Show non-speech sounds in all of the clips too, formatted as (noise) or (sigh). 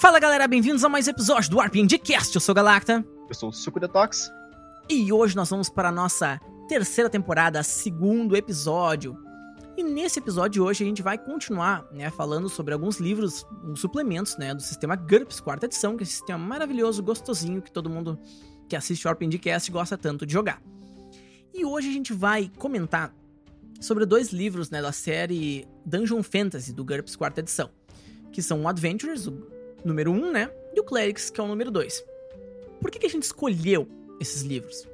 Fala galera, bem-vindos a mais um episódio do RPG Cast. Eu sou o Galacta. Eu sou o Suco Detox. E hoje nós vamos para a nossa terceira temporada, segundo episódio. E nesse episódio de hoje a gente vai continuar, né, falando sobre alguns livros, uns suplementos, né, do sistema GURPS, quarta edição, que é esse sistema maravilhoso, gostosinho, que todo mundo que assiste o RPG Cast gosta tanto de jogar. E hoje a gente vai comentar sobre dois livros, né, da série Dungeon Fantasy do GURPS quarta edição, que são o Adventures, o número 1, um, né, e o Clerics, que é o número 2. Por que, que a gente escolheu esses livros?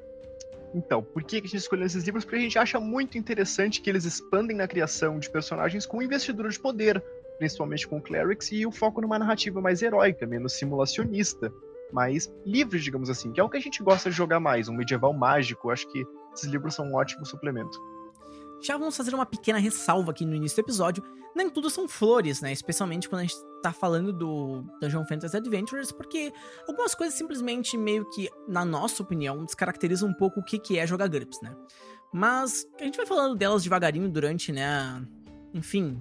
Então, por que a gente escolheu esses livros? Porque a gente acha muito interessante que eles expandem na criação de personagens com investidura de poder, principalmente com o Clerics, e o foco numa narrativa mais heróica, menos simulacionista, mais livre, digamos assim, que é o que a gente gosta de jogar mais, um medieval mágico. Acho que esses livros são um ótimo suplemento. Já vamos fazer uma pequena ressalva aqui no início do episódio. Nem tudo são flores, né? Especialmente quando a gente tá falando do Dungeon Fantasy Adventures, porque algumas coisas simplesmente meio que, na nossa opinião, descaracterizam um pouco o que, que é jogar GURPS, né? Mas a gente vai falando delas devagarinho durante, né? Enfim.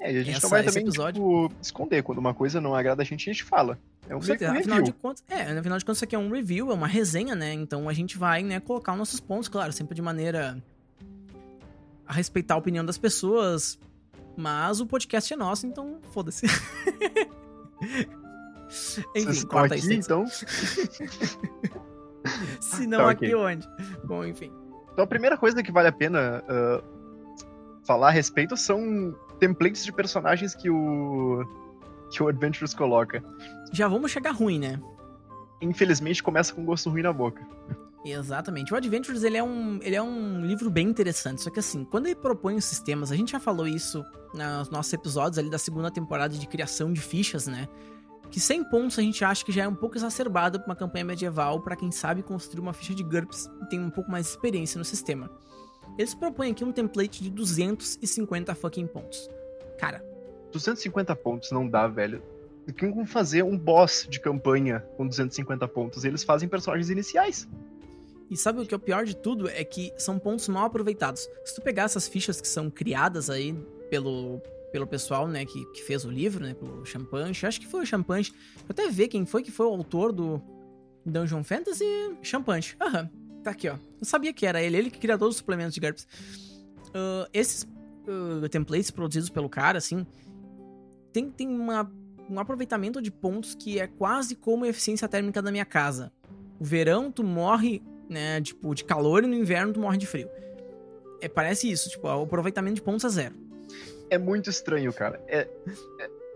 É, e a gente essa, não vai também tipo, esconder. Quando uma coisa não agrada a gente, a gente fala. É um certeza, afinal de contas, é, afinal de contas, isso aqui é um review, é uma resenha, né? Então a gente vai, né, colocar os nossos pontos, claro, sempre de maneira a respeitar a opinião das pessoas, mas o podcast é nosso, então foda-se. (laughs) enfim, corta aqui, então. (laughs) Se não, tá, aqui okay. onde? Bom, enfim. Então a primeira coisa que vale a pena uh, falar a respeito são templates de personagens que o que o Adventures coloca. Já vamos chegar ruim, né? Infelizmente começa com gosto ruim na boca. Exatamente. O Adventures ele é, um, ele é um livro bem interessante, só que assim, quando ele propõe os sistemas, a gente já falou isso nos nossos episódios ali da segunda temporada de criação de fichas, né? Que 100 pontos a gente acha que já é um pouco exacerbado para uma campanha medieval, para quem sabe construir uma ficha de GURPS e tem um pouco mais de experiência no sistema. Eles propõem aqui um template de 250 fucking pontos. Cara. 250 pontos não dá, velho. O que vão fazer um boss de campanha com 250 pontos? Eles fazem personagens iniciais. E sabe o que é o pior de tudo? É que são pontos mal aproveitados. Se tu pegar essas fichas que são criadas aí pelo, pelo pessoal, né, que, que fez o livro, né, pelo Champanche, acho que foi o Champanche. Eu até ver quem foi que foi o autor do Dungeon Fantasy Champanche. Aham, tá aqui, ó. Eu sabia que era ele, ele que criou todos os suplementos de GURPS. Uh, esses uh, templates produzidos pelo cara, assim, tem, tem uma, um aproveitamento de pontos que é quase como a eficiência térmica da minha casa. O verão, tu morre né? Tipo, de calor e no inverno tu morre de frio. É, parece isso, tipo, o aproveitamento de pontos a zero. É muito estranho, cara. É,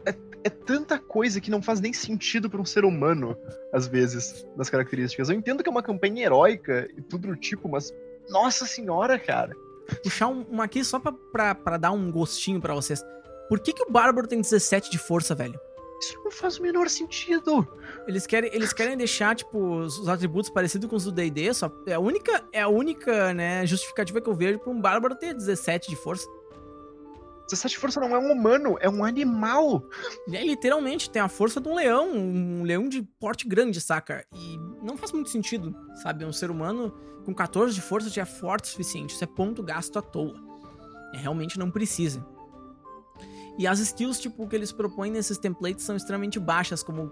é, é, é tanta coisa que não faz nem sentido para um ser humano, às vezes, nas características. Eu entendo que é uma campanha heróica e tudo do tipo, mas. Nossa senhora, cara! Puxar uma aqui só pra, pra, pra dar um gostinho para vocês. Por que, que o Bárbaro tem 17 de força, velho? Isso não faz o menor sentido. Eles querem, eles querem deixar, tipo, os atributos parecidos com os do D&D, só é a única, é a única, né, justificativa que eu vejo pra um bárbaro ter 17 de força. 17 de força não é um humano, é um animal. É, literalmente, tem a força de um leão, um leão de porte grande, saca? E não faz muito sentido, sabe? Um ser humano com 14 de força já é forte o suficiente, isso é ponto gasto à toa. É, realmente não precisa. E as skills, tipo, que eles propõem nesses templates são extremamente baixas, como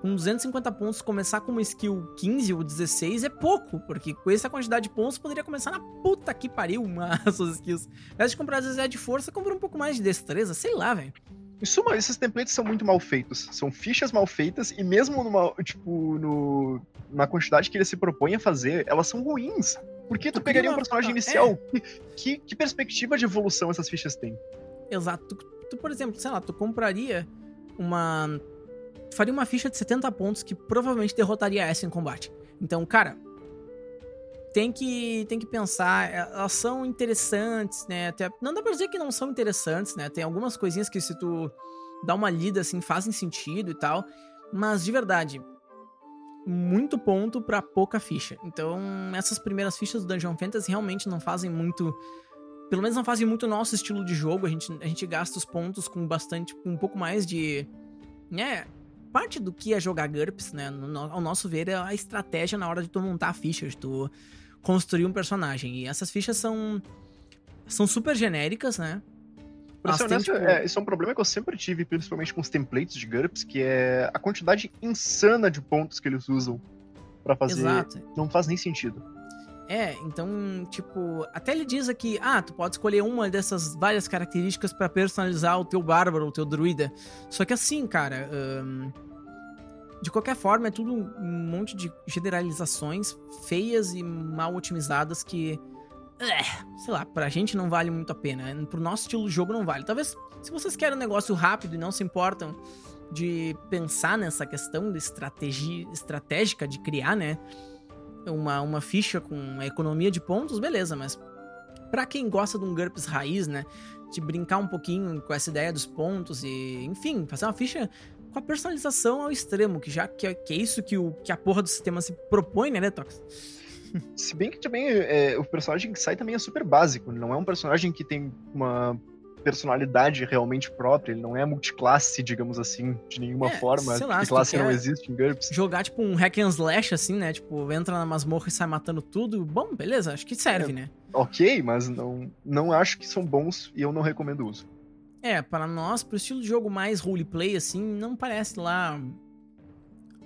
com 250 pontos começar com uma skill 15 ou 16 é pouco, porque com essa quantidade de pontos poderia começar na puta que pariu uma, (laughs) as suas skills. Invés de comprar 17 de força, compra um pouco mais de destreza, sei lá, velho. Em suma, esses templates são muito mal feitos. São fichas mal feitas e mesmo numa, tipo, no, na quantidade que eles se propõem a fazer, elas são ruins. Por que tu pegaria um personagem inicial? É. (laughs) Que, que perspectiva de evolução essas fichas têm? Exato tu, por exemplo, sei lá, tu compraria uma. Tu faria uma ficha de 70 pontos que provavelmente derrotaria essa em combate. Então, cara, tem que, tem que pensar, é, elas são interessantes, né? Até, não dá pra dizer que não são interessantes, né? Tem algumas coisinhas que se tu dá uma lida assim fazem sentido e tal, mas de verdade, muito ponto para pouca ficha. Então, essas primeiras fichas do Dungeon Fantasy realmente não fazem muito pelo menos não fazem muito o nosso estilo de jogo. A gente, a gente gasta os pontos com bastante, com um pouco mais de. Né? Parte do que é jogar GURPS, né? No, ao nosso ver, é a estratégia na hora de tu montar a ficha, de tu construir um personagem. E essas fichas são. São super genéricas, né? Pra ser honesto, tipo... é, isso é um problema que eu sempre tive, principalmente com os templates de GURPS, que é a quantidade insana de pontos que eles usam para fazer. Exato. Não faz nem sentido. É, então, tipo, até ele diz aqui, ah, tu pode escolher uma dessas várias características para personalizar o teu bárbaro, o teu druida. Só que assim, cara, de qualquer forma, é tudo um monte de generalizações feias e mal otimizadas que, é, sei lá, pra gente não vale muito a pena. Pro nosso estilo de jogo não vale. Talvez, se vocês querem um negócio rápido e não se importam de pensar nessa questão de estratégia estratégica de criar, né? Uma, uma ficha com economia de pontos, beleza, mas para quem gosta de um GURPS raiz, né? De brincar um pouquinho com essa ideia dos pontos e, enfim, fazer uma ficha com a personalização ao extremo, que já que é, que é isso que, o, que a porra do sistema se propõe, né, Detox? Se bem que também é, o personagem que sai também é super básico, não é um personagem que tem uma personalidade realmente própria, ele não é multiclasse, digamos assim, de nenhuma é, forma. Sei lá, classe não existe em GURPS. Jogar tipo um hack and slash, assim, né? Tipo, entra na masmorra e sai matando tudo. Bom, beleza, acho que serve, é, né? Ok, mas não, não acho que são bons e eu não recomendo o uso. É, para nós, pro estilo de jogo mais roleplay, assim, não parece lá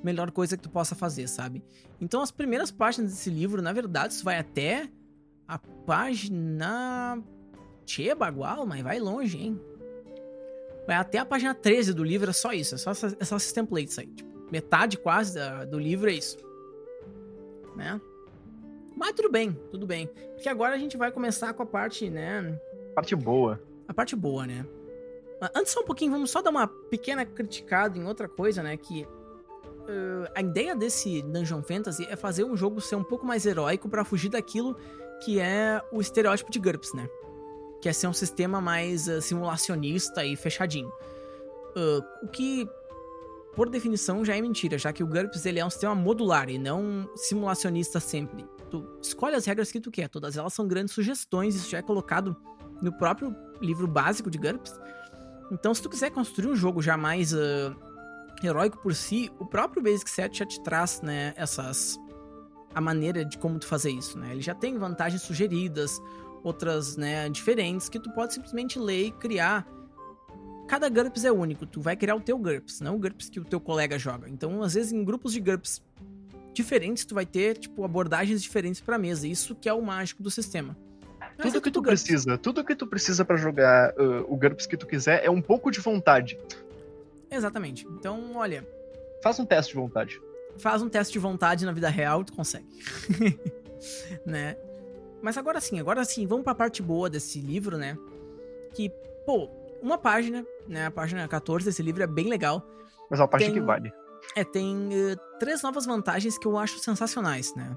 melhor coisa que tu possa fazer, sabe? Então as primeiras páginas desse livro, na verdade, isso vai até a página Tchê, bagual, mas vai longe, hein? Vai até a página 13 do livro, é só isso. É só, é só esses templates aí. Tipo, metade quase da, do livro é isso. Né? Mas tudo bem, tudo bem. Porque agora a gente vai começar com a parte, né? Parte boa. A parte boa, né? Antes só um pouquinho, vamos só dar uma pequena criticada em outra coisa, né? Que uh, a ideia desse Dungeon Fantasy é fazer um jogo ser um pouco mais heróico para fugir daquilo que é o estereótipo de GURPS, né? Que é ser um sistema mais uh, simulacionista e fechadinho. Uh, o que, por definição, já é mentira, já que o GURPS ele é um sistema modular e não simulacionista sempre. Tu escolhe as regras que tu quer, todas elas são grandes sugestões, isso já é colocado no próprio livro básico de GURPS. Então, se tu quiser construir um jogo já mais uh, heróico por si, o próprio Basic Set já te traz, né, essas a maneira de como tu fazer isso, né? Ele já tem vantagens sugeridas, outras, né, diferentes, que tu pode simplesmente ler e criar. Cada GURPS é único, tu vai criar o teu GURPS, não o GURPS que o teu colega joga. Então, às vezes, em grupos de GURPS diferentes, tu vai ter, tipo, abordagens diferentes pra mesa. Isso que é o mágico do sistema. Mas tudo é que tu GURPS. precisa, tudo que tu precisa para jogar uh, o GURPS que tu quiser é um pouco de vontade. Exatamente. Então, olha. Faz um teste de vontade. Faz um teste de vontade na vida real e tu consegue. (laughs) né? Mas agora sim, agora sim, vamos pra parte boa desse livro, né? Que, pô, uma página, né? A página 14 desse livro é bem legal. Mas é uma página tem, que vale. É, tem uh, três novas vantagens que eu acho sensacionais, né?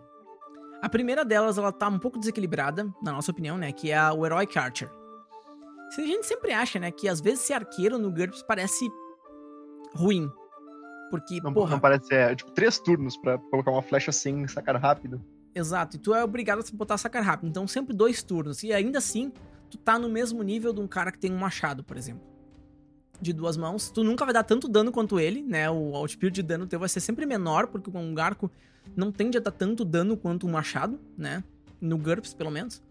A primeira delas, ela tá um pouco desequilibrada, na nossa opinião, né? Que é o Heroic Archer. A gente sempre acha, né? Que às vezes ser arqueiro no GURPS parece ruim. Porque, não, porra... Não parece, é, tipo, três turnos para colocar uma flecha assim, sacar rápido. Exato, e tu é obrigado a botar sacar rápido. Então, sempre dois turnos. E ainda assim, tu tá no mesmo nível de um cara que tem um machado, por exemplo. De duas mãos. Tu nunca vai dar tanto dano quanto ele, né? O outbuild de dano teu vai ser sempre menor, porque um arco não tende a dar tanto dano quanto um machado, né? No GURPS, pelo menos.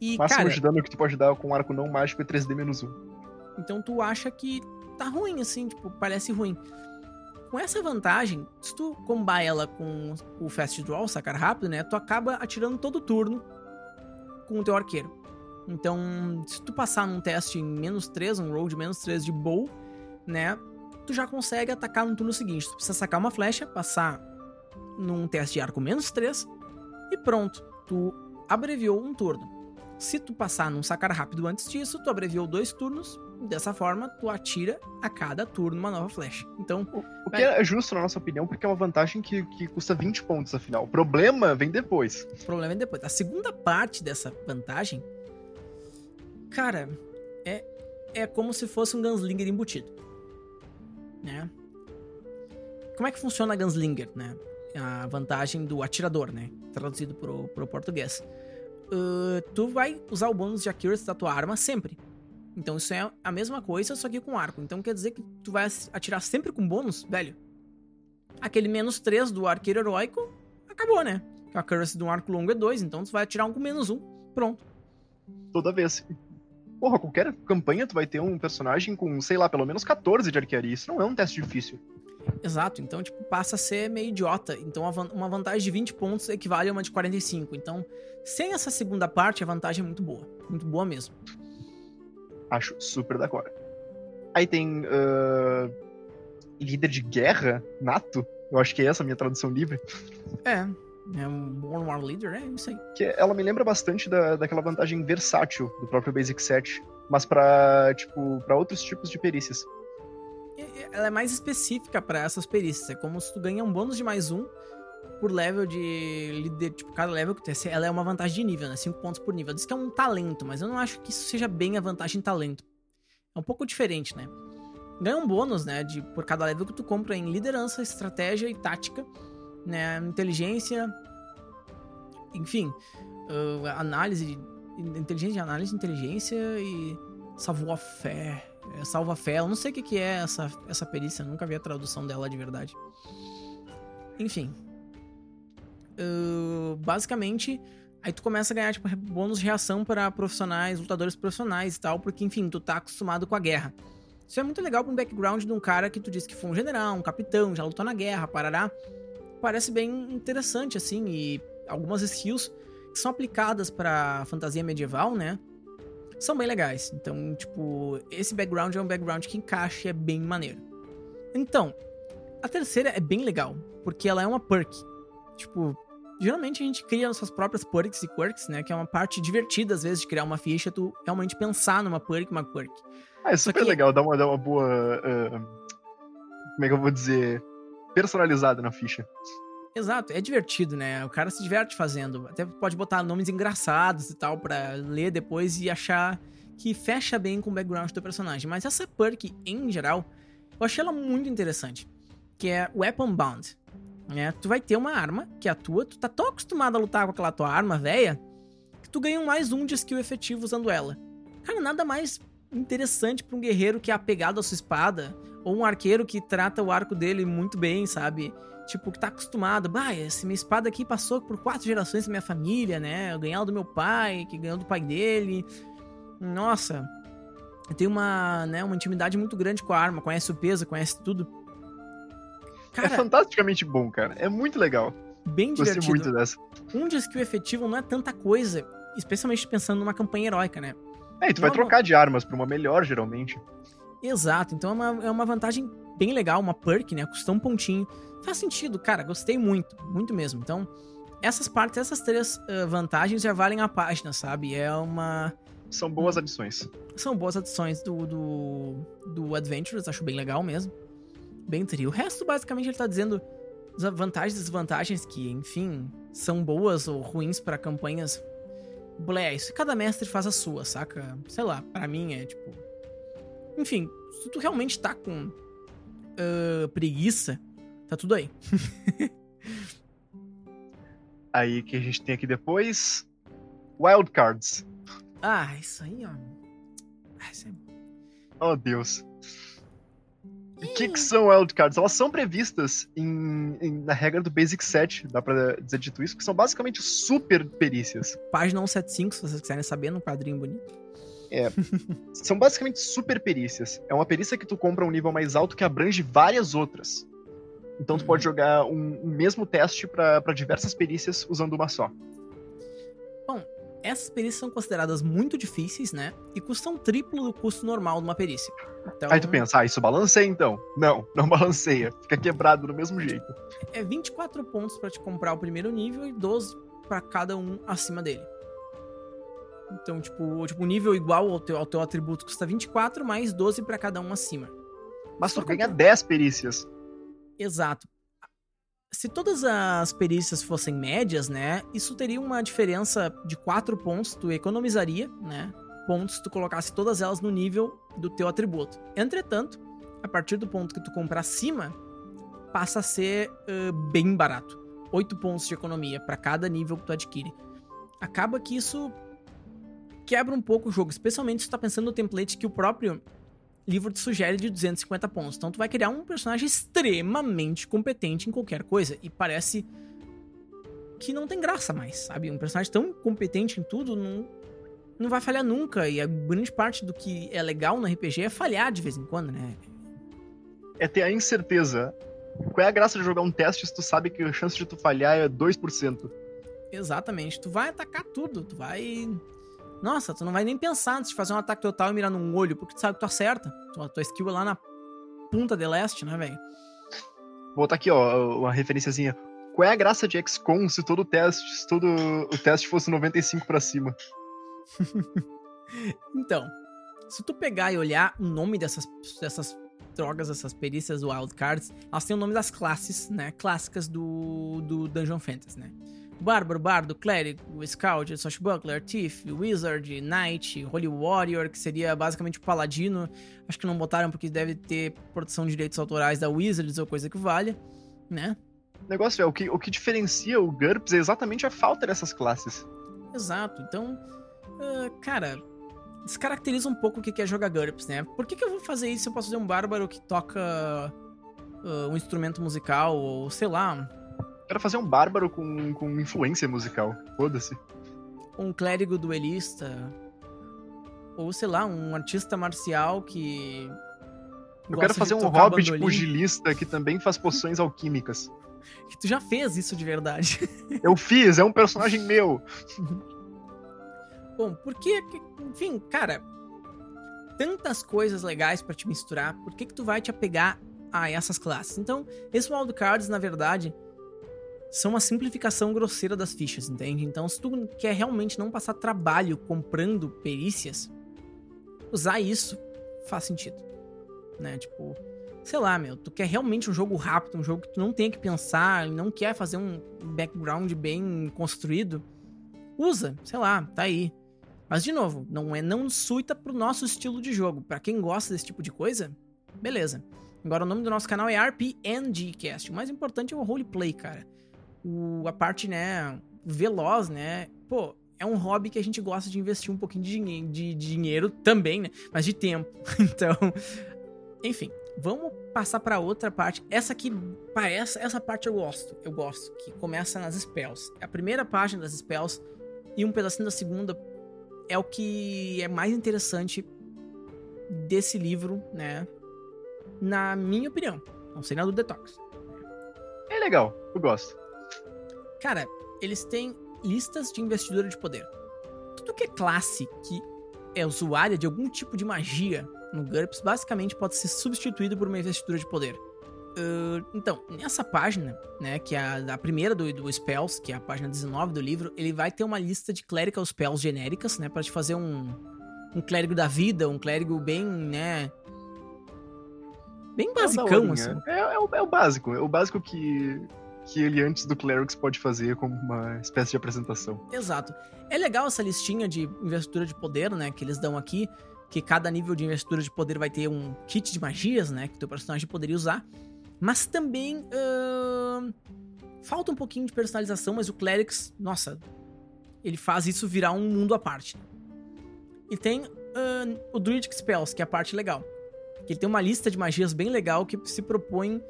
E, máximo cara, de dano que tu pode dar com um arco não mágico é 3D menos 1. Então tu acha que tá ruim, assim, tipo, parece ruim com essa vantagem, se tu combar ela com o Fast Draw, sacar rápido, né? Tu acaba atirando todo turno com o teu arqueiro. Então, se tu passar num teste em menos 3, um roll de menos 3 de bow, né? Tu já consegue atacar no turno seguinte. Tu precisa sacar uma flecha, passar num teste de arco menos 3 e pronto. Tu abreviou um turno. Se tu passar num sacar rápido antes disso, tu abreviou dois turnos Dessa forma, tu atira a cada turno uma nova flecha. Então. O, o que é justo, na nossa opinião, porque é uma vantagem que, que custa 20 pontos, afinal. O problema vem depois. O problema vem depois. A segunda parte dessa vantagem. Cara, é, é como se fosse um Gunslinger embutido. Né? Como é que funciona a Gunslinger, né? A vantagem do atirador, né? Traduzido pro, pro português. Uh, tu vai usar o bônus de accuracy da tua arma sempre. Então isso é a mesma coisa, só que com arco. Então quer dizer que tu vai atirar sempre com bônus, velho. Aquele menos 3 do arqueiro heróico, acabou, né? A accuracy do arco longo é 2, então tu vai atirar um com menos 1. Pronto. Toda vez. porra, qualquer campanha tu vai ter um personagem com, sei lá, pelo menos 14 de arquearia. Isso não é um teste difícil. Exato, então, tipo, passa a ser meio idiota. Então, uma vantagem de 20 pontos equivale a uma de 45. Então, sem essa segunda parte, a vantagem é muito boa. Muito boa mesmo. Acho super da cor. Aí tem uh, líder de guerra, nato. Eu acho que é essa a minha tradução livre. É, é um Born War Leader, é isso aí. Que ela me lembra bastante da, daquela vantagem versátil do próprio Basic Set, mas para tipo, para outros tipos de perícias. Ela é mais específica para essas perícias. É como se tu ganha um bônus de mais um por level de líder, tipo, cada level que tu ela é uma vantagem de nível, né? 5 pontos por nível. Diz que é um talento, mas eu não acho que isso seja bem a vantagem em talento. É um pouco diferente, né? Ganha um bônus, né, de por cada level que tu compra em liderança, estratégia e tática né, inteligência, enfim, uh, análise, inteligência de análise, inteligência e savoir-faire, é, salva-fé, eu não sei o que, que é essa, essa perícia, nunca vi a tradução dela de verdade. Enfim, uh, basicamente, aí tu começa a ganhar tipo, bônus de reação para profissionais, lutadores profissionais e tal, porque enfim, tu tá acostumado com a guerra. Isso é muito legal pra um background de um cara que tu disse que foi um general, um capitão, já lutou na guerra, parará parece bem interessante, assim, e algumas skills que são aplicadas para fantasia medieval, né? São bem legais. Então, tipo, esse background é um background que encaixa e é bem maneiro. Então, a terceira é bem legal, porque ela é uma perk. Tipo, geralmente a gente cria nossas próprias perks e quirks, né? Que é uma parte divertida, às vezes, de criar uma ficha, tu realmente pensar numa perk, uma quirk. Ah, é super que... legal, dá uma, dá uma boa. Uh, como é que eu vou dizer? personalizada na ficha. Exato, é divertido, né? O cara se diverte fazendo. Até pode botar nomes engraçados e tal para ler depois e achar que fecha bem com o background do personagem. Mas essa perk, em geral, eu achei ela muito interessante. Que é Weapon Bound. Né? Tu vai ter uma arma que é a tua, tu tá tão acostumado a lutar com aquela tua arma velha que tu ganha mais um de skill efetivo usando ela. Cara, nada mais interessante para um guerreiro que é apegado à sua espada ou um arqueiro que trata o arco dele muito bem, sabe? Tipo, que tá acostumado. Bah, essa minha espada aqui passou por quatro gerações da minha família, né? Eu ganhei ela do meu pai, que ganhou do pai dele. Nossa, tem uma, né, uma intimidade muito grande com a arma, conhece o peso, conhece tudo. Cara, é fantasticamente bom, cara. É muito legal. Bem divertido. Gostei muito dessa. Um de skill efetivo não é tanta coisa, especialmente pensando numa campanha heróica, né? É, e tu não vai é trocar de armas pra uma melhor, geralmente. Exato, então é uma, é uma vantagem bem legal, uma perk, né? Custa um pontinho. Faz sentido, cara, gostei muito, muito mesmo. Então, essas partes, essas três uh, vantagens já valem a página, sabe? É uma. São boas adições. São boas adições do, do, do Adventures, acho bem legal mesmo. Bem trio. O resto, basicamente, ele tá dizendo as vantagens e desvantagens que, enfim, são boas ou ruins para campanhas. Blé, isso cada mestre faz a sua, saca? Sei lá, para mim é tipo enfim, se tu realmente tá com uh, preguiça, tá tudo aí. (laughs) aí que a gente tem aqui depois. Wildcards. Ah, isso aí, ó. Ah, isso é... Oh, Deus. O que, que são wildcards? Elas são previstas em, em, na regra do Basic Set, dá pra dizer dito isso, que são basicamente super perícias. Página 175, se vocês quiserem saber, num quadrinho bonito. É. (laughs) são basicamente super perícias. É uma perícia que tu compra um nível mais alto que abrange várias outras. Então tu uhum. pode jogar um, um mesmo teste para diversas perícias usando uma só. Bom, essas perícias são consideradas muito difíceis, né? E custam triplo do custo normal de uma perícia. Então... Aí tu pensa, ah, isso balanceia então? Não, não (laughs) balanceia. Fica quebrado do mesmo jeito. É 24 pontos para te comprar o primeiro nível e 12 para cada um acima dele. Então, tipo, tipo, nível igual ao teu, ao teu atributo custa 24, mais 12 para cada um acima. Mas tu ganha 10 perícias. Exato. Se todas as perícias fossem médias, né, isso teria uma diferença de 4 pontos, tu economizaria, né, pontos se tu colocasse todas elas no nível do teu atributo. Entretanto, a partir do ponto que tu compra acima, passa a ser uh, bem barato. 8 pontos de economia para cada nível que tu adquire. Acaba que isso quebra um pouco o jogo, especialmente se tu tá pensando no template que o próprio livro te sugere de 250 pontos. Então tu vai criar um personagem extremamente competente em qualquer coisa e parece que não tem graça mais, sabe? Um personagem tão competente em tudo não, não vai falhar nunca. E a grande parte do que é legal no RPG é falhar de vez em quando, né? É ter a incerteza. Qual é a graça de jogar um teste se tu sabe que a chance de tu falhar é 2%? Exatamente. Tu vai atacar tudo. Tu vai. Nossa, tu não vai nem pensar antes de fazer um ataque total e mirar num olho, porque tu sabe que tu acerta. Tua, tua skill é lá na punta de leste, né, velho? Vou botar aqui, ó, uma referenciazinha. Qual é a graça de XCOM se todo o teste, se todo o teste fosse 95 para cima? (laughs) então, se tu pegar e olhar o nome dessas, dessas drogas, essas perícias wildcards, elas têm o nome das classes, né, clássicas do, do Dungeon Fantasy, né? Bárbaro, Bardo, Clérigo, Scout, Swashbuckler, Thief, Wizard, Knight, Holy Warrior, que seria basicamente o Paladino. Acho que não botaram porque deve ter proteção de direitos autorais da Wizards ou coisa que valha, né? O negócio é, o que, o que diferencia o GURPS é exatamente a falta dessas classes. Exato, então uh, cara, descaracteriza um pouco o que é jogar GURPS, né? Por que, que eu vou fazer isso se eu posso fazer um bárbaro que toca uh, um instrumento musical, ou sei lá. Quero fazer um bárbaro com, com influência musical, foda-se. Um clérigo duelista, ou sei lá, um artista marcial que. Eu quero fazer um hobbit bandolim. pugilista que também faz poções alquímicas. (laughs) Que tu já fez isso de verdade. (laughs) Eu fiz, é um personagem meu. Bom, porque, enfim, cara, tantas coisas legais para te misturar, por que que tu vai te apegar a essas classes? Então, esse wildcards, na verdade, são uma simplificação grosseira das fichas, entende? Então, se tu quer realmente não passar trabalho comprando perícias, usar isso faz sentido, né? Tipo, sei lá, meu, tu quer realmente um jogo rápido, um jogo que tu não tem que pensar, não quer fazer um background bem construído, usa, sei lá, tá aí. Mas, de novo, não é não suita pro nosso estilo de jogo. Para quem gosta desse tipo de coisa, beleza. Agora, o nome do nosso canal é RPNGcast. O mais importante é o roleplay, cara. O, a parte, né, veloz, né? Pô, é um hobby que a gente gosta de investir um pouquinho de, de, de dinheiro também, né? Mas de tempo. (laughs) Então, enfim, vamos passar para outra parte. Essa aqui, essa, essa parte eu gosto. Eu gosto, que começa nas spells. A primeira página das spells e um pedacinho da segunda é o que é mais interessante desse livro, né? Na minha opinião. Não sei nada do Detox. É legal, eu gosto. Cara, eles têm listas de investidura de poder. Tudo que é classe que é usuária de algum tipo de magia no GURPS basicamente pode ser substituído por uma investidura de poder. Uh, então, nessa página, né, que é a, a primeira do, do, Spells, que é a página 19 do livro, ele vai ter uma lista de Clerical Spells genéricas, né, para te fazer um, um clérigo da vida, um clérigo bem, né, bem é basicão, assim. É, é, o, é o básico, é o básico que, que ele antes do Clerics pode fazer como uma espécie de apresentação. Exato. É legal essa listinha de investidura de poder, né, que eles dão aqui, que cada nível de investidura de poder vai ter um kit de magias, né, que o teu personagem poderia usar. Mas também uh, falta um pouquinho de personalização, mas o Clerics, nossa, ele faz isso virar um mundo à parte. E tem uh, o Druidic Spells, que é a parte legal. Que ele tem uma lista de magias bem legal que se propõe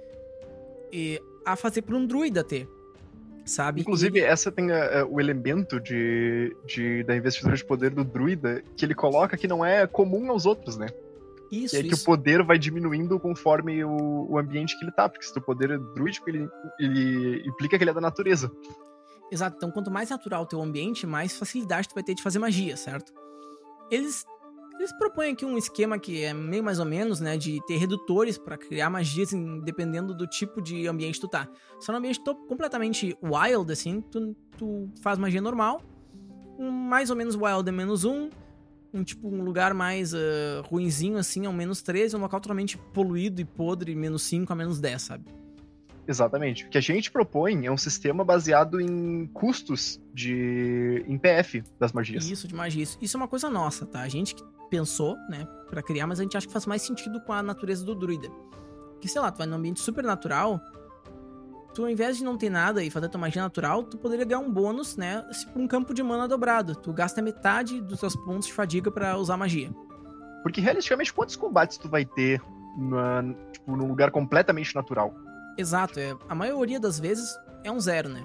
eh, a fazer para um druida ter. Sabe? Inclusive, e... essa tem uh, o elemento de, de, da investidura de poder do druida que ele coloca que não é comum aos outros, né? Isso, e é isso. que o poder vai diminuindo conforme o, o ambiente que ele tá, porque se o poder é druídico, ele, ele implica que ele é da natureza. Exato, então quanto mais natural o teu ambiente, mais facilidade tu vai ter de fazer magia, certo? Eles eles propõem aqui um esquema que é meio mais ou menos, né, de ter redutores para criar magias dependendo do tipo de ambiente que tu tá. Se é um ambiente completamente wild, assim, tu, tu faz magia normal, um mais ou menos wild é menos um, um tipo um lugar mais uh, ruinzinho assim, ao menos 13, um local totalmente poluído e podre, menos 5 a menos 10, sabe? Exatamente. O que a gente propõe é um sistema baseado em custos de em PF das magias. Isso, de magias. Isso é uma coisa nossa, tá? A gente que pensou, né, para criar, mas a gente acha que faz mais sentido com a natureza do druida. Que sei lá, tu vai num ambiente super natural, tu ao invés de não ter nada e fazer tua magia natural, tu poderia ganhar um bônus, né? Por um campo de mana dobrado. Tu gasta metade dos seus pontos de fadiga para usar magia. Porque realisticamente, quantos combates tu vai ter na, tipo, num lugar completamente natural? Exato, é, a maioria das vezes é um zero, né?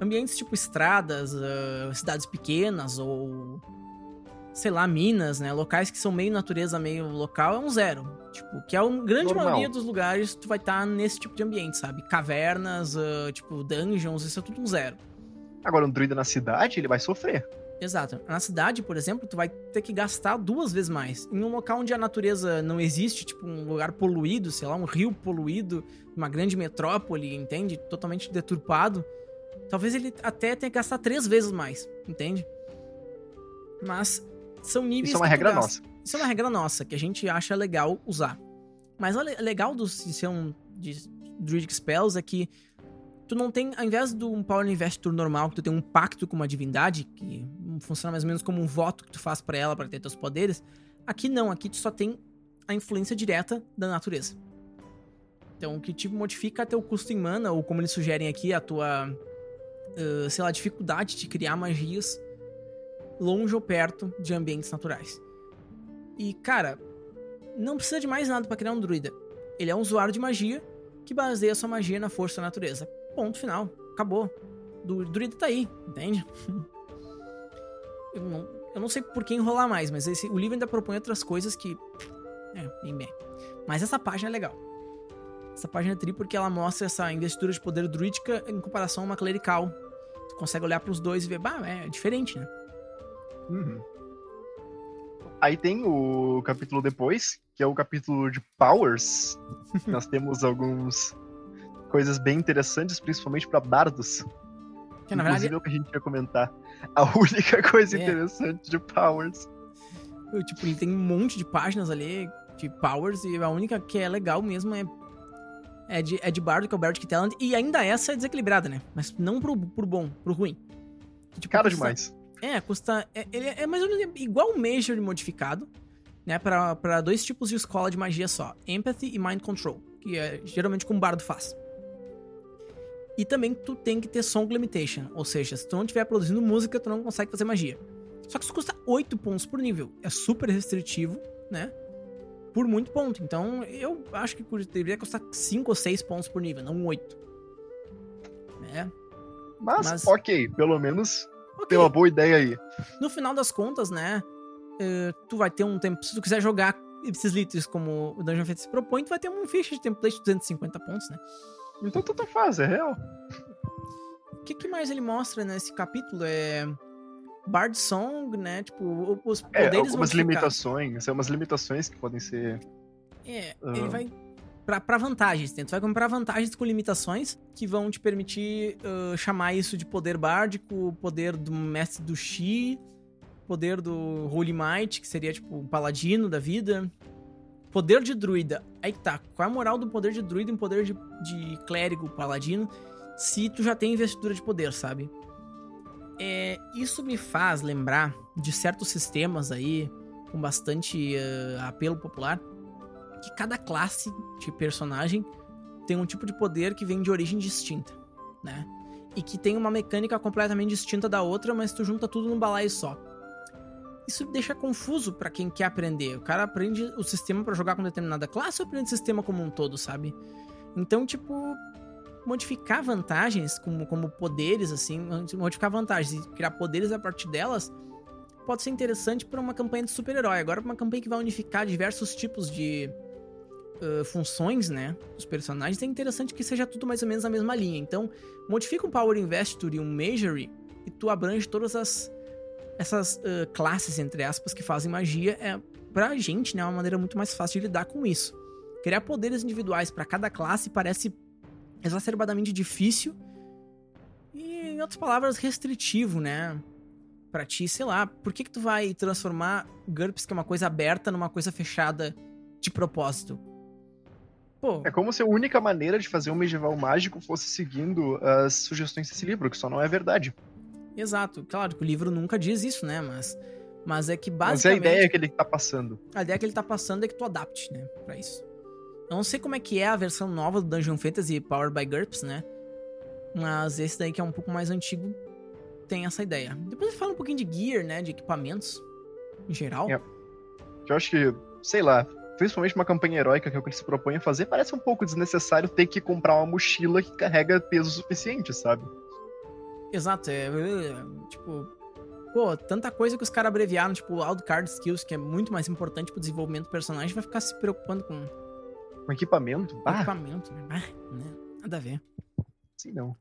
Ambientes tipo estradas, uh, cidades pequenas ou sei lá, minas, né? Locais que são meio natureza, meio local, é um zero. Tipo, que é a grande Normal. maioria dos lugares tu vai estar nesse tipo de ambiente, sabe? Cavernas, ah, tipo, dungeons, isso é tudo um zero. Agora, um druida na cidade, ele vai sofrer. Exato. Na cidade, por exemplo, tu vai ter que gastar duas vezes mais. Em um local onde a natureza não existe, tipo um lugar poluído, sei lá, um rio poluído, uma grande metrópole, entende? Totalmente deturpado. Talvez ele até tenha que gastar três vezes mais, entende? Mas são níveis Isso é uma regra nossa. Isso é uma regra nossa, que a gente acha legal usar. Mas o le- legal do, de ser um de Druidic Spells é que tu não tem, ao invés de um Power Investiture normal, que tu tem um pacto com uma divindade, que funciona mais ou menos como um voto que tu faz pra ela pra ter teus poderes, aqui não, aqui tu só tem a influência direta da natureza. Então, o que te modifica é teu custo em mana, ou como eles sugerem aqui, a tua, ah, sei lá, dificuldade de criar magias longe ou perto de ambientes naturais. E, cara, não precisa de mais nada pra criar um druida. Ele é um usuário de magia que baseia sua magia na força da natureza. Ponto final. Acabou. O druida tá aí, entende? (laughs) eu, não, eu não sei por que enrolar mais, mas esse, o livro ainda propõe outras coisas que. É, bem bem. Mas essa página é legal. Essa página é tri porque ela mostra essa investidura de poder druídica em comparação a uma clerical. Tu consegue olhar pros dois e ver, bah, é diferente, né? Uhum. Aí tem o capítulo depois, que é o capítulo de Powers. (laughs) Nós temos algumas coisas bem interessantes, principalmente pra bardos. Que na verdade é o que a gente ia comentar. A (laughs) única coisa É. interessante de Powers. Eu, tipo, ele tem um monte de páginas ali de powers e a única que é legal mesmo é é de, é de Bardo, que é o Bardic Talent, e ainda essa é desequilibrada, né? Mas não pro, pro bom, pro ruim. Tipo, Cara custa- demais. É, custa... É, ele é mais ou menos igual o Major modificado, né? Pra, pra dois tipos de escola de magia só. Empathy e Mind Control, que é geralmente como o Bardo faz. E também tu tem que ter Song Limitation, ou seja, se tu não estiver produzindo música, tu não consegue fazer magia. Só que isso custa 8 pontos por nível. É super restritivo, né? Por muito ponto. Então, eu acho que deveria custar 5 ou 6 pontos por nível, não 8. Né? Mas, Mas- ok, pelo menos Ok. tem uma boa ideia aí. No final das contas, né? eh, tu vai ter um tempo. Se tu quiser jogar esses litros como o Dungeon Fantasy propõe, tu vai ter um ficha de template de 250 pontos, né? Então tanto faz, é real. O que, que mais ele mostra nesse capítulo? É. Bard Song, né? Tipo, o- os É, poderes algumas modificados. limitações, é umas limitações que podem ser. É, Aham. ele vai pra, pra vantagens, né? Tu vai comprar vantagens com limitações que vão te permitir ah, chamar isso de poder bárdico, poder do mestre do Shi, poder do Holy Might, que seria tipo um paladino da vida. Poder de druida. Aí tá. Qual é a moral do poder de druida e um poder de, de clérigo paladino se tu já tem investidura de poder, sabe? É, isso me faz lembrar de certos sistemas aí com bastante ah, apelo popular que cada classe de personagem tem um tipo de poder que vem de origem distinta, né? E que tem uma mecânica completamente distinta da outra, mas tu junta tudo num balaio só. Isso deixa confuso pra quem quer aprender. O cara aprende o sistema pra jogar com determinada classe ou aprende o sistema como um todo, sabe? Então, tipo, modificar vantagens como, como poderes, assim, modificar vantagens e criar poderes a partir delas pode ser interessante para uma campanha de super-herói. Agora, pra uma campanha que vai unificar diversos tipos de uh, funções, né, dos personagens, é interessante que seja tudo mais ou menos na mesma linha. Então, modifica um Power Investor e um Majory e tu abrange todas as essas uh, classes, entre aspas, que fazem magia. É, pra gente, né, uma maneira muito mais fácil de lidar com isso. Criar poderes individuais para cada classe parece exacerbadamente difícil e, em outras palavras, restritivo, né? Pra ti, sei lá, por que que tu vai transformar GURPS, que é uma coisa aberta, numa coisa fechada de propósito? Pô, É como se a única maneira de fazer um medieval mágico fosse seguindo as sugestões desse livro, que só não é verdade. Exato. Claro que o livro nunca diz isso, né? Mas, mas é que Mas é a basicamente... ideia que ele tá passando. A ideia que ele tá passando é que tu adapte, né, pra isso. Eu não sei como é que é a versão nova do Dungeon Fantasy Powered by GURPS, né? Mas esse daí que é um pouco mais antigo tem essa ideia. Depois ele fala um pouquinho de gear, né, de equipamentos em geral. É. Eu acho que, sei lá, principalmente uma campanha heróica que é o que ele se propõe a fazer, parece um pouco desnecessário ter que comprar uma mochila que carrega peso suficiente, sabe? Exato, é, é, tipo, pô, tanta coisa que os caras abreviaram, tipo, Auto Card Skills, que é muito mais importante pro desenvolvimento do personagem, vai ficar se preocupando com Com equipamento? Ah, equipamento, né? Ah, né? Nada a ver. sim, não.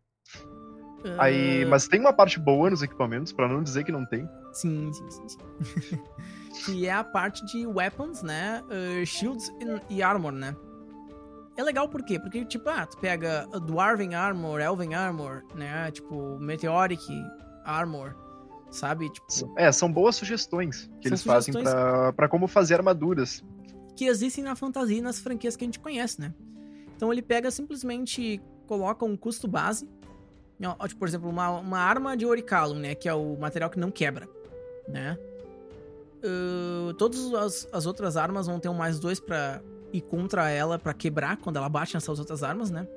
Aí, Ah, mas tem uma parte boa nos equipamentos, pra não dizer que não tem. Sim, sim, sim. sim. (laughs) que é a parte de weapons, né? Uh, shields e armor, né? É legal por quê? Porque, tipo, ah, tu pega Dwarven Armor, Elven Armor, né? Tipo, Meteoric Armor, sabe? Tipo, É, são boas sugestões que eles fazem pra como fazer armaduras. que existem na fantasia e nas franquias que a gente conhece, né? Então ele pega simplesmente coloca um custo base, ó, tipo, por exemplo, uma, uma arma de Orichalcum, né? Que é o material que não quebra, né? Uh, todas as, as outras armas vão ter um mais dois pra ir contra ela, pra quebrar quando ela bate nessas outras armas, né?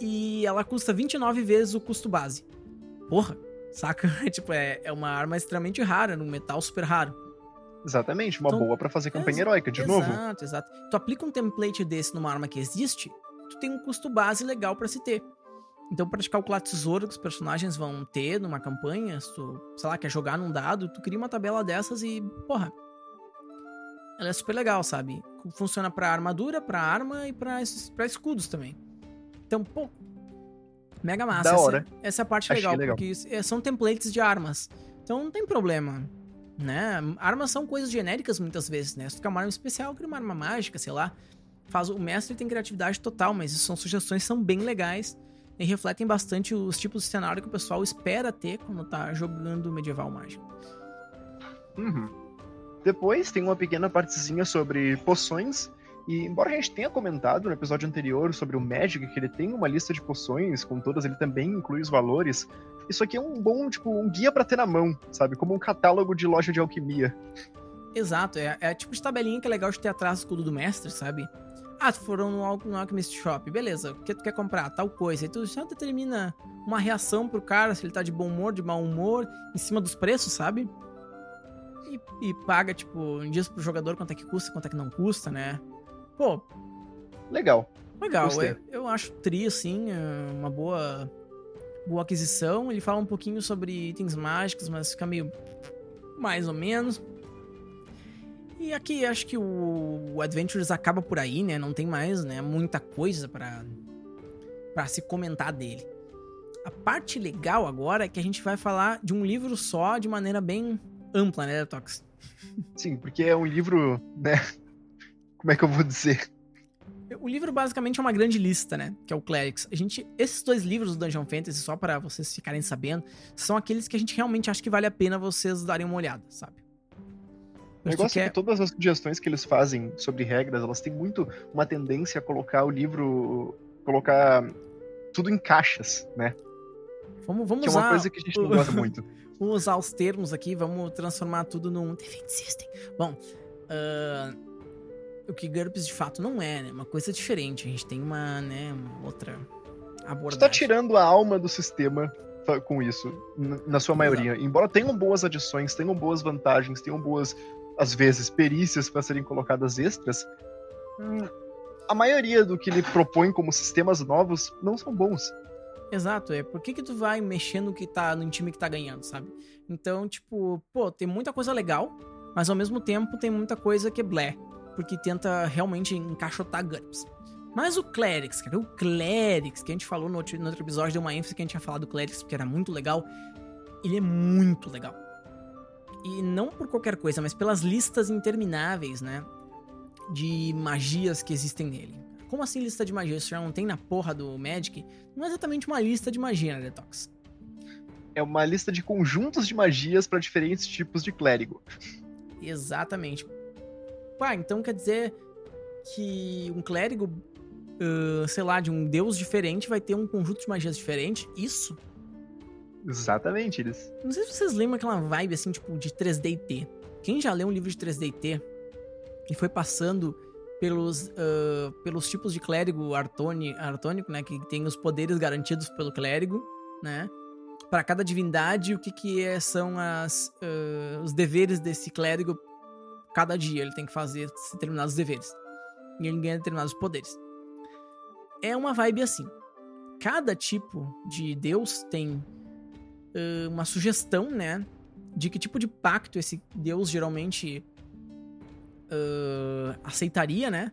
E ela custa 29 vezes o custo base. Porra, saca? (laughs) tipo, é, é uma arma extremamente rara, num metal super raro. Exatamente, uma Então, boa pra fazer campanha heróica, de exato, novo. Exato, exato. Tu aplica um template desse numa arma que existe, tu tem um custo base legal pra se ter. Então, pra te calcular tesouro que os personagens vão ter numa campanha, se tu, sei lá, quer jogar num dado, tu cria uma tabela dessas e, porra. Ela é super legal, sabe? Funciona pra armadura, pra arma e pra escudos também. Então, pô. Mega massa. Da Essa- hora. Essa, é a parte Achei legal, legal. porque é- são templates de armas. Então não tem problema. Né? Armas são coisas genéricas muitas vezes, né? Se tu quer uma arma especial, cria uma arma mágica, sei lá. Faz, o mestre tem criatividade total, mas isso são sugestões que são bem legais e refletem bastante os tipos de cenário que o pessoal espera ter quando tá jogando medieval mágico. Uhum. Depois tem uma pequena partezinha sobre poções. E embora a gente tenha comentado no episódio anterior sobre o Magic, que ele tem uma lista de poções, com todas ele também inclui os valores. Isso aqui é um bom, tipo, um guia pra ter na mão, sabe? Como um catálogo de loja de alquimia. Exato, é, é tipo de tabelinha que é legal de ter atrás do do mestre, sabe? Ah, tu foram no, no Alchemist Shop, beleza, o que tu quer comprar? Tal coisa. E tu já determina uma reação pro cara, se ele tá de bom humor, de mau humor, em cima dos preços, sabe? E, e paga, tipo, diz pro jogador quanto é que custa, quanto é que não custa, né? Pô, Legal. legal. Eu, eu acho tri, assim, é uma boa, boa aquisição. Ele fala um pouquinho sobre itens mágicos, mas fica meio mais ou menos. E aqui acho que o, o Adventures acaba por aí, né? Não tem mais, né, muita coisa pra para se comentar dele. A parte legal agora é que a gente vai falar de um livro só de maneira bem ampla, né, Detox? Sim, porque é um livro, né? (laughs) Como é que eu vou dizer? O livro basicamente é uma grande lista, né? Que é o Clerics. A gente, esses dois livros do Dungeon Fantasy, só para vocês ficarem sabendo, são aqueles que a gente realmente acha que vale a pena vocês darem uma olhada, sabe? O negócio é quer- que todas as sugestões que eles fazem sobre regras, elas têm muito uma tendência a colocar o livro. colocar tudo em caixas, né? Vamos, vamos Que é usar, uma coisa que a gente não gosta muito. (laughs) vamos usar os termos aqui, vamos transformar tudo num System. Bom, ah, o que GURPS de fato não é, né? Uma coisa diferente. A gente tem uma, né, uma outra Você abordagem. tá tirando a alma do sistema com isso, na sua maioria. Embora tenham boas adições, tenham boas vantagens, tenham boas, às vezes, perícias para serem colocadas extras, hum, a maioria do que ele propõe como sistemas novos não são bons. Exato, é. Por que que tu vai mexer no que tá no time que tá ganhando, sabe? Então, tipo, pô, tem muita coisa legal, mas ao mesmo tempo tem muita coisa que é blé, porque tenta realmente encaixotar GURPS. Mas o Clerics, cara, o Clerics, que a gente falou no outro, no outro episódio, deu uma ênfase que a gente ia falar do Clerics, porque era muito legal. Ele é muito legal. E não por qualquer coisa, mas pelas listas intermináveis, né? De magias que existem nele. Como assim lista de magias? Isso já não tem na porra do Magic? Não é exatamente uma lista de magia, né, Detox? É uma lista de conjuntos de magias para diferentes tipos de clérigo. Exatamente. Pá, então quer dizer que um clérigo, ah, sei lá, de um deus diferente vai ter um conjunto de magias diferente? Isso? Exatamente, eles. Não sei se vocês lembram aquela vibe assim, tipo, de 3D&T. Quem já leu um livro de 3D&T e foi passando pelos, ah, pelos tipos de clérigo artoni, artônico, né? Que tem os poderes garantidos pelo clérigo, né? Para cada divindade, o que, que é- são as, ah, os deveres desse clérigo cada dia. Ele tem que fazer determinados deveres. E ele ganha determinados poderes. É uma vibe assim. Cada tipo de deus tem uh, uma sugestão, né? de que tipo de pacto esse deus geralmente uh, aceitaria, né?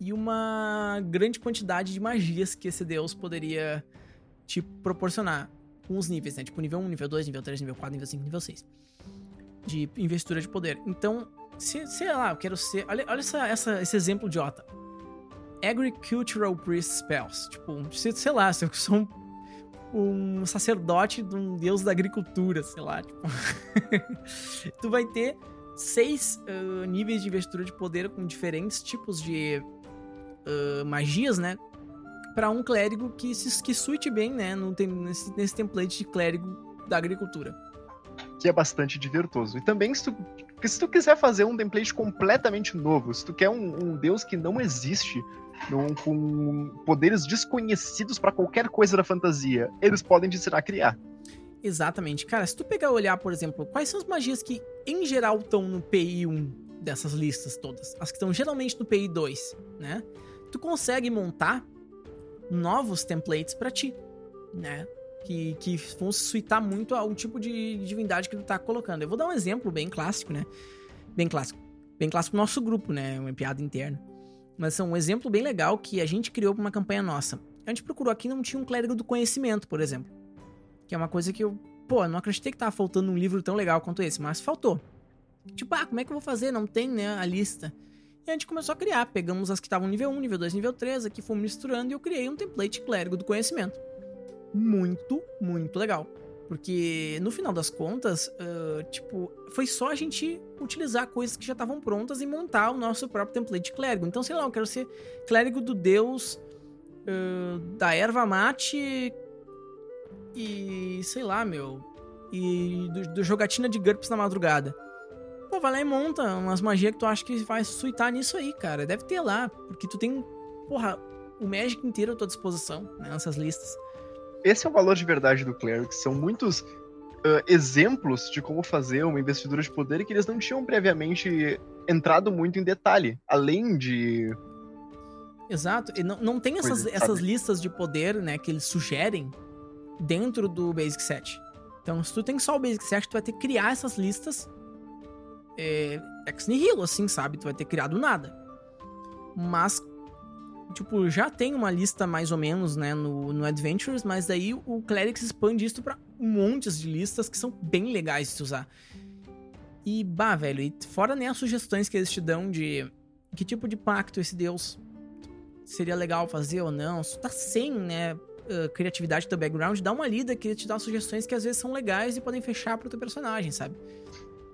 E uma grande quantidade de magias que esse deus poderia te proporcionar com os níveis, né? Tipo nível 1, nível 2, nível 3, nível 4, nível 5, nível 6. De investidura de poder. Então, se, sei lá, eu quero ser. Olha, olha essa, essa, esse exemplo idiota. Agricultural Priest Spells. Tipo, sei lá, se eu sou um um sacerdote de um deus da agricultura, sei lá. Tipo. (laughs) tu vai ter seis uh, níveis de investidura de poder com diferentes tipos de uh, magias, né? Para um clérigo que se que suite bem, né? No, nesse, nesse template de clérigo da agricultura. Que é bastante divertoso. E também, se tu, se tu quiser fazer um template completamente novo, se tu quer um, um deus que não existe, num, com poderes desconhecidos para qualquer coisa da fantasia, eles podem te ensinar a criar. Exatamente. Cara, se tu pegar e olhar, por exemplo, quais são as magias que em geral estão no PI 1 dessas listas todas, as que estão geralmente no PI 2, né? Tu consegue montar novos templates para ti, né? Que, que vão se suitar muito ao tipo de divindade que tu tá colocando. Eu vou dar um exemplo bem clássico, né? Bem clássico. Bem clássico nosso grupo, né? Uma piada interna. Mas é um exemplo bem legal que a gente criou para uma campanha nossa. A gente procurou aqui não tinha um clérigo do conhecimento, por exemplo. Que é uma coisa que eu, pô, não acreditei que tava faltando um livro tão legal quanto esse, mas faltou. Tipo, ah, como é que eu vou fazer? Não tem, né, a lista. E a gente começou a criar. Pegamos as que estavam nível 1, nível 2, nível 3, aqui fomos misturando e eu criei um template clérigo do conhecimento. Muito, muito legal. Porque no final das contas, uh, tipo, foi só a gente utilizar coisas que já estavam prontas e montar o nosso próprio template clérigo. Então, sei lá, eu quero ser clérigo do deus uh, da erva mate e sei lá, meu. E do, do jogatina de GURPS na madrugada. Pô, vai lá e monta umas magias que tu acha que vai suitar nisso aí, cara. Deve ter lá, porque tu tem, porra, o Magic inteiro à tua disposição, né, nessas listas esse é o valor de verdade do Cleric. São muitos uh, exemplos de como fazer uma investidura de poder e que eles não tinham previamente entrado muito em detalhe, além de. Exato, e não, não tem essas, essas listas de poder, né, que eles sugerem dentro do Basic Set. Então, se tu tem só o Basic Set, tu vai ter que criar essas listas é, ex nihilo, assim, sabe? Tu vai ter criado nada. Mas tipo, já tem uma lista mais ou menos, né, no, no Adventures, mas daí o Clerics expande isso pra montes de listas que são bem legais de se usar. E, bah, velho, e fora nem as sugestões que eles te dão de que tipo de pacto esse deus seria legal fazer ou não, se tu tá sem, né, uh, criatividade do teu background, dá uma lida que ele te dá sugestões que às vezes são legais e podem fechar pro teu personagem, sabe?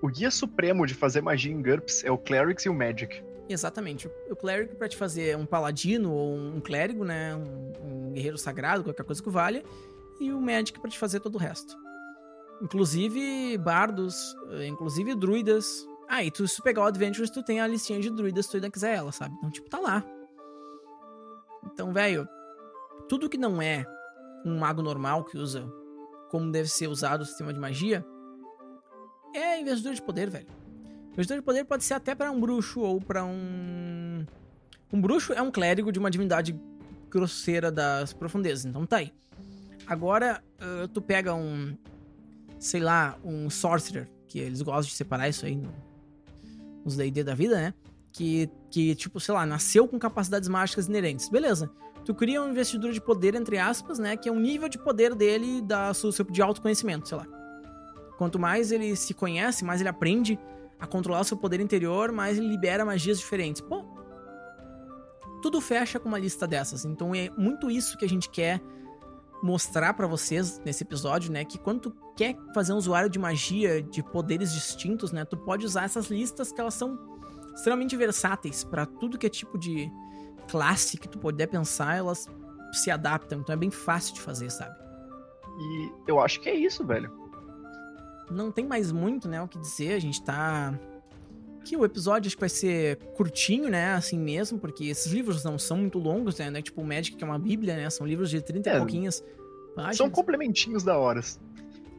O guia supremo de fazer magia em GURPS é o Clerics e o Magic. Exatamente. O clérigo para te fazer um paladino ou um clérigo, né? Um, um, guerreiro sagrado, qualquer coisa que valha. E o magic para te fazer todo o resto. Inclusive bardos, eh, inclusive druidas. Ah, e tu, se pegar o Adventures, tu tem a listinha de druidas se tu ainda quiser ela, sabe? Então, tipo, tá lá. Então, velho, tudo que não é um mago normal que usa como deve ser usado o sistema de magia é investidor de poder, velho. Investidor de poder pode ser até para um bruxo ou para um. Um bruxo é um clérigo de uma divindade grosseira das profundezas, então tá aí. Agora, uh, tu pega um. Sei lá, um sorcerer, que eles gostam de separar isso aí no, nos DD da vida, né? Que, que, tipo, sei lá, nasceu com capacidades mágicas inerentes. Beleza. Tu cria um investidor de poder, entre aspas, né? Que é um nível de poder dele da, de autoconhecimento, sei lá. Quanto mais ele se conhece, mais ele aprende a controlar o seu poder interior, mas ele libera magias diferentes. Pô, tudo fecha com uma lista dessas. Então é muito isso que a gente quer mostrar para vocês nesse episódio, né? Que quando tu quer fazer um usuário de magia de poderes distintos, né? Tu pode usar essas listas que elas são extremamente versáteis para tudo que é tipo de classe que tu puder pensar, elas se adaptam. Então é bem fácil de fazer, sabe? E eu acho que é isso, velho não tem mais muito, né, o que dizer. A gente tá. Que o episódio acho que vai ser curtinho, né? Assim mesmo, porque esses livros não são muito longos, né? É tipo o Magic, que é uma bíblia, né? São livros de 30 é, e pouquinhas páginas. São complementinhos da horas.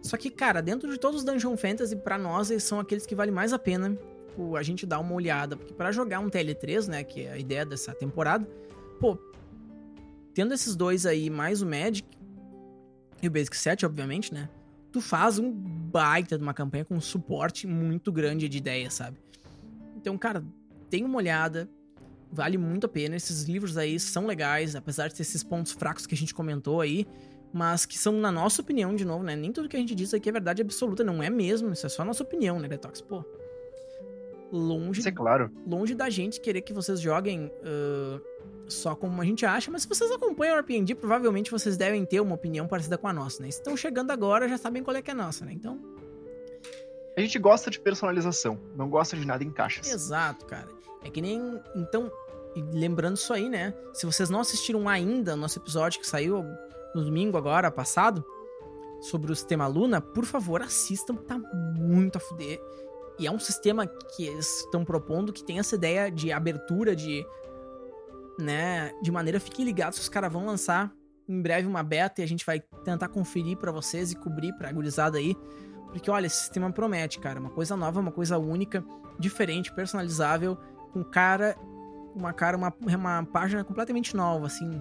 Só que, cara, dentro de todos os Dungeon Fantasy, para nós, eles são aqueles que valem mais a pena tipo, a gente dar uma olhada. Porque para jogar um TL3, né? Que é a ideia dessa temporada, pô, tendo esses dois aí, mais o Magic e o Basic Set, obviamente, né? tu faz um baita de uma campanha com um suporte muito grande de ideias, sabe? Então, cara, tem uma olhada, vale muito a pena. Esses livros aí são legais, apesar de ter esses pontos fracos que a gente comentou aí, mas que são, na nossa opinião, de novo, né? Nem tudo que a gente diz aqui é verdade absoluta, não é mesmo, isso é só a nossa opinião, né, Detox? Pô, longe, é claro. longe da gente querer que vocês joguem uh, só como a gente acha, mas se vocês acompanham o RPG, provavelmente vocês devem ter uma opinião parecida com a nossa, né? Se estão chegando agora, já sabem qual é que é a nossa, né? Então, A gente gosta de personalização, não gosta de nada em caixas. Exato, cara. É que nem. Então, lembrando isso aí, né? Se vocês não assistiram ainda o nosso episódio que saiu no domingo agora, passado, sobre o sistema Luna, por favor, assistam, tá muito a fuder. E é um sistema que eles estão propondo que tem essa ideia de abertura de. né? De maneira, fiquem ligados que os caras vão lançar em breve uma beta e a gente vai tentar conferir pra vocês e cobrir pra gurizada aí. Porque, olha, esse sistema promete, cara. Uma coisa nova, uma coisa única, diferente, personalizável, com cara. Uma cara, uma, uma página completamente nova, assim.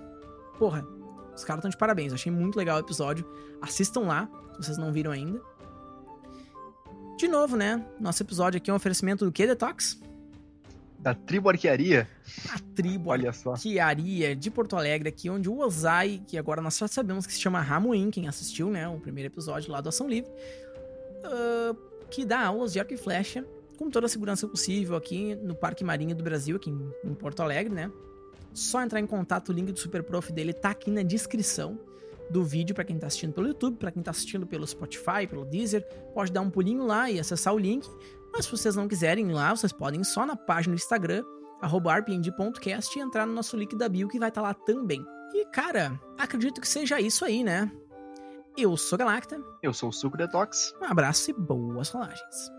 Porra, os caras estão de parabéns. Achei muito legal o episódio. Assistam lá, se vocês não viram ainda. De novo, né? Nosso episódio aqui é um oferecimento do que, Detox? Da tribo arquearia, A tribo olha só. Arquearia de Porto Alegre, aqui onde o Ozai, que agora nós já sabemos que se chama Ramuin, quem assistiu, né? O primeiro episódio lá do Ação Livre, ah, que dá aulas de arco e flecha com toda a segurança possível aqui no Parque Marinha do Brasil, aqui em, em Porto Alegre, né? Só entrar em contato, o link do Super Prof dele tá aqui na descrição do vídeo para quem tá assistindo pelo YouTube, para quem tá assistindo pelo Spotify, pelo Deezer, pode dar um pulinho lá e acessar o link. Mas se vocês não quiserem ir lá, vocês podem ir só na página do Instagram, arroba rpnd.cast e entrar no nosso link da bio que vai estar lá também. E cara, acredito que seja isso aí, né? Eu sou Galacta, Eu sou o Suco Detox. um abraço e boas rolagens.